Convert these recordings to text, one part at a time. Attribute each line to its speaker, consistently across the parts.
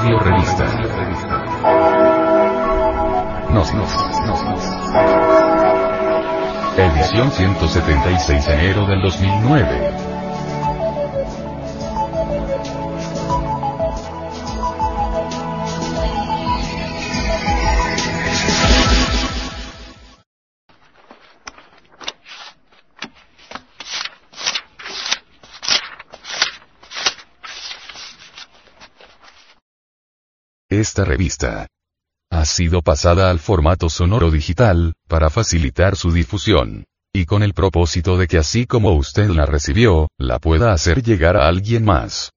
Speaker 1: Audio Revista. Nos, nos, nos, nos. Edición 176 enero del 2009. Esta revista ha sido pasada al formato sonoro digital, para facilitar su difusión. Y con el propósito de que así como usted la recibió, la pueda hacer llegar a alguien más.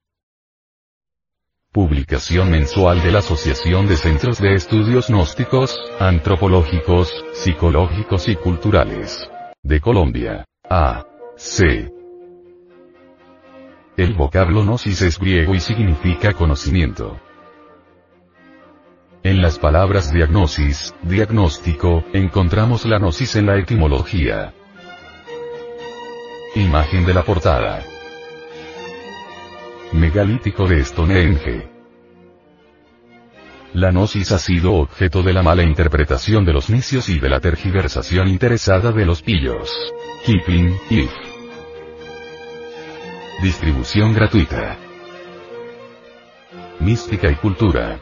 Speaker 1: Publicación mensual de la Asociación de Centros de Estudios Gnósticos, Antropológicos, Psicológicos y Culturales. De Colombia. A. C. El vocablo gnosis es griego y significa conocimiento. En las palabras diagnosis, diagnóstico, encontramos la gnosis en la etimología. Imagen de la portada. Megalítico de Stonehenge. La gnosis ha sido objeto de la mala interpretación de los necios y de la tergiversación interesada de los pillos. Keeping, if. Distribución gratuita. Mística y cultura.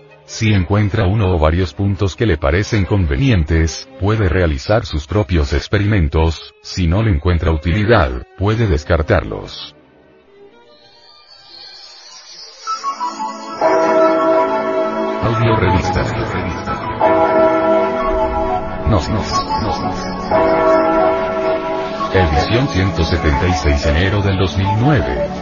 Speaker 1: Si encuentra uno o varios puntos que le parecen convenientes, puede realizar sus propios experimentos, si no le encuentra utilidad, puede descartarlos. Audio revista. Nos, nos, nos. Edición 176 enero del 2009.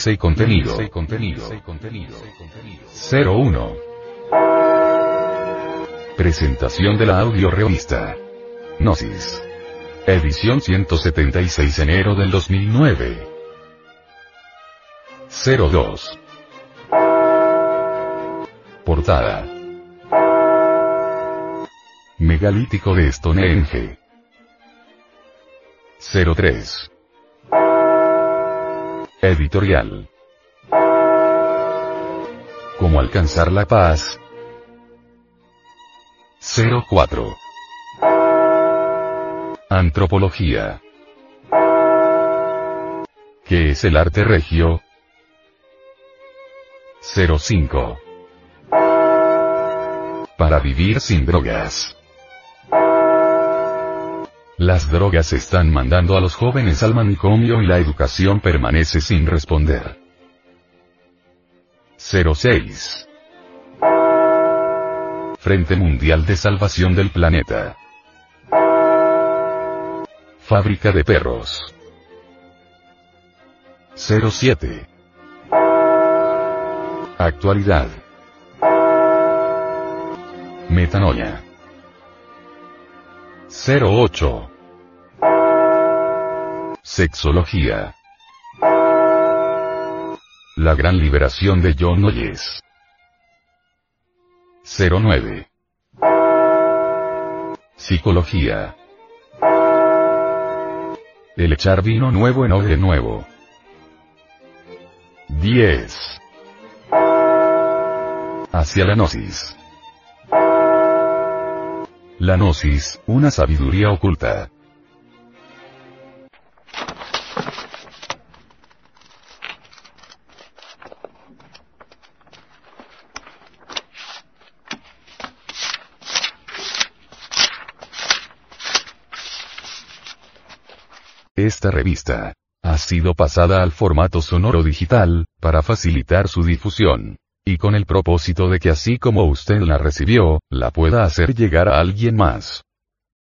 Speaker 1: Índice y contenido. 01. Presentación de la audio revista. Gnosis. Edición 176 enero del 2009. 02. Portada. Megalítico de Stonehenge. 03. Editorial. ¿Cómo alcanzar la paz? 04. Antropología. ¿Qué es el arte regio? 05. Para vivir sin drogas. Las drogas están mandando a los jóvenes al manicomio y la educación permanece sin responder. 06. Frente Mundial de Salvación del Planeta. Fábrica de perros. 07. Actualidad. Metanoia. 08. Sexología. La gran liberación de John Noyes. 09. Psicología. El echar vino nuevo en de nuevo. 10. Hacia la gnosis. La gnosis, una sabiduría oculta. Esta revista ha sido pasada al formato sonoro digital, para facilitar su difusión. Y con el propósito de que así como usted la recibió, la pueda hacer llegar a alguien más.